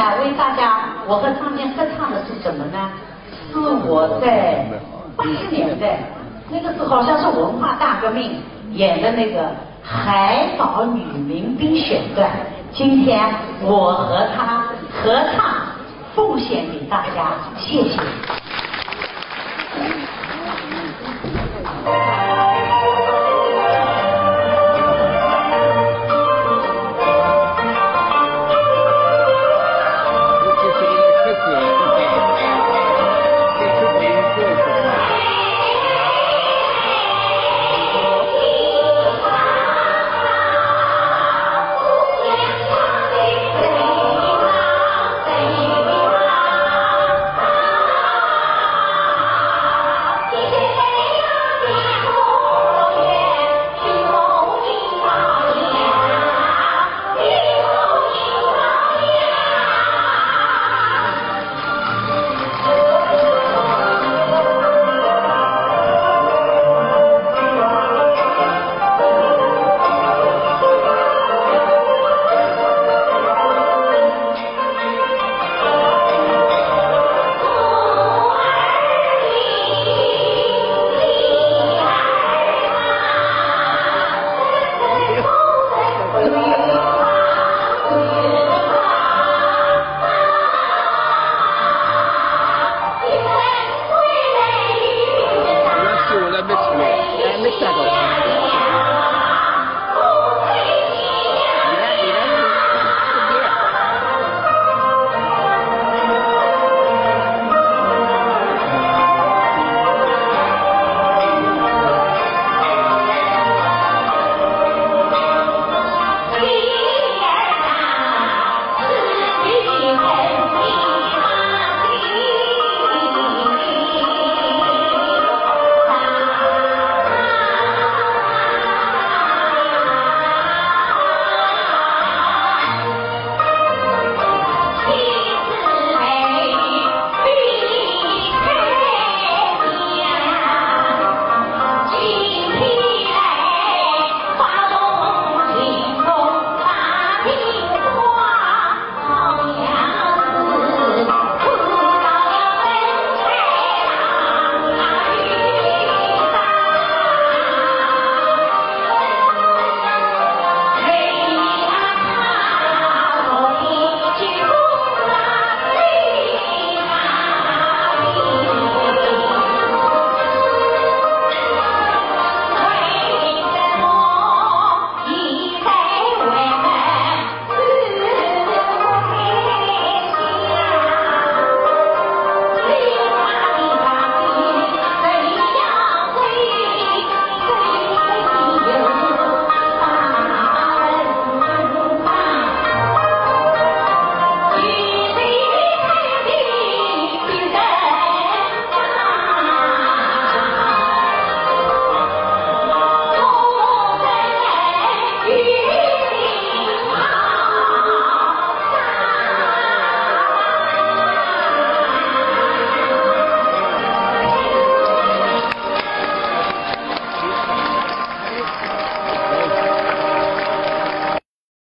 呢，为大家我和唱片合唱的是什么呢？是我在八十年代那个时候，好像是文化大革命演的那个《海岛女民兵》选段。今天我和他合唱，奉献给大家，谢谢。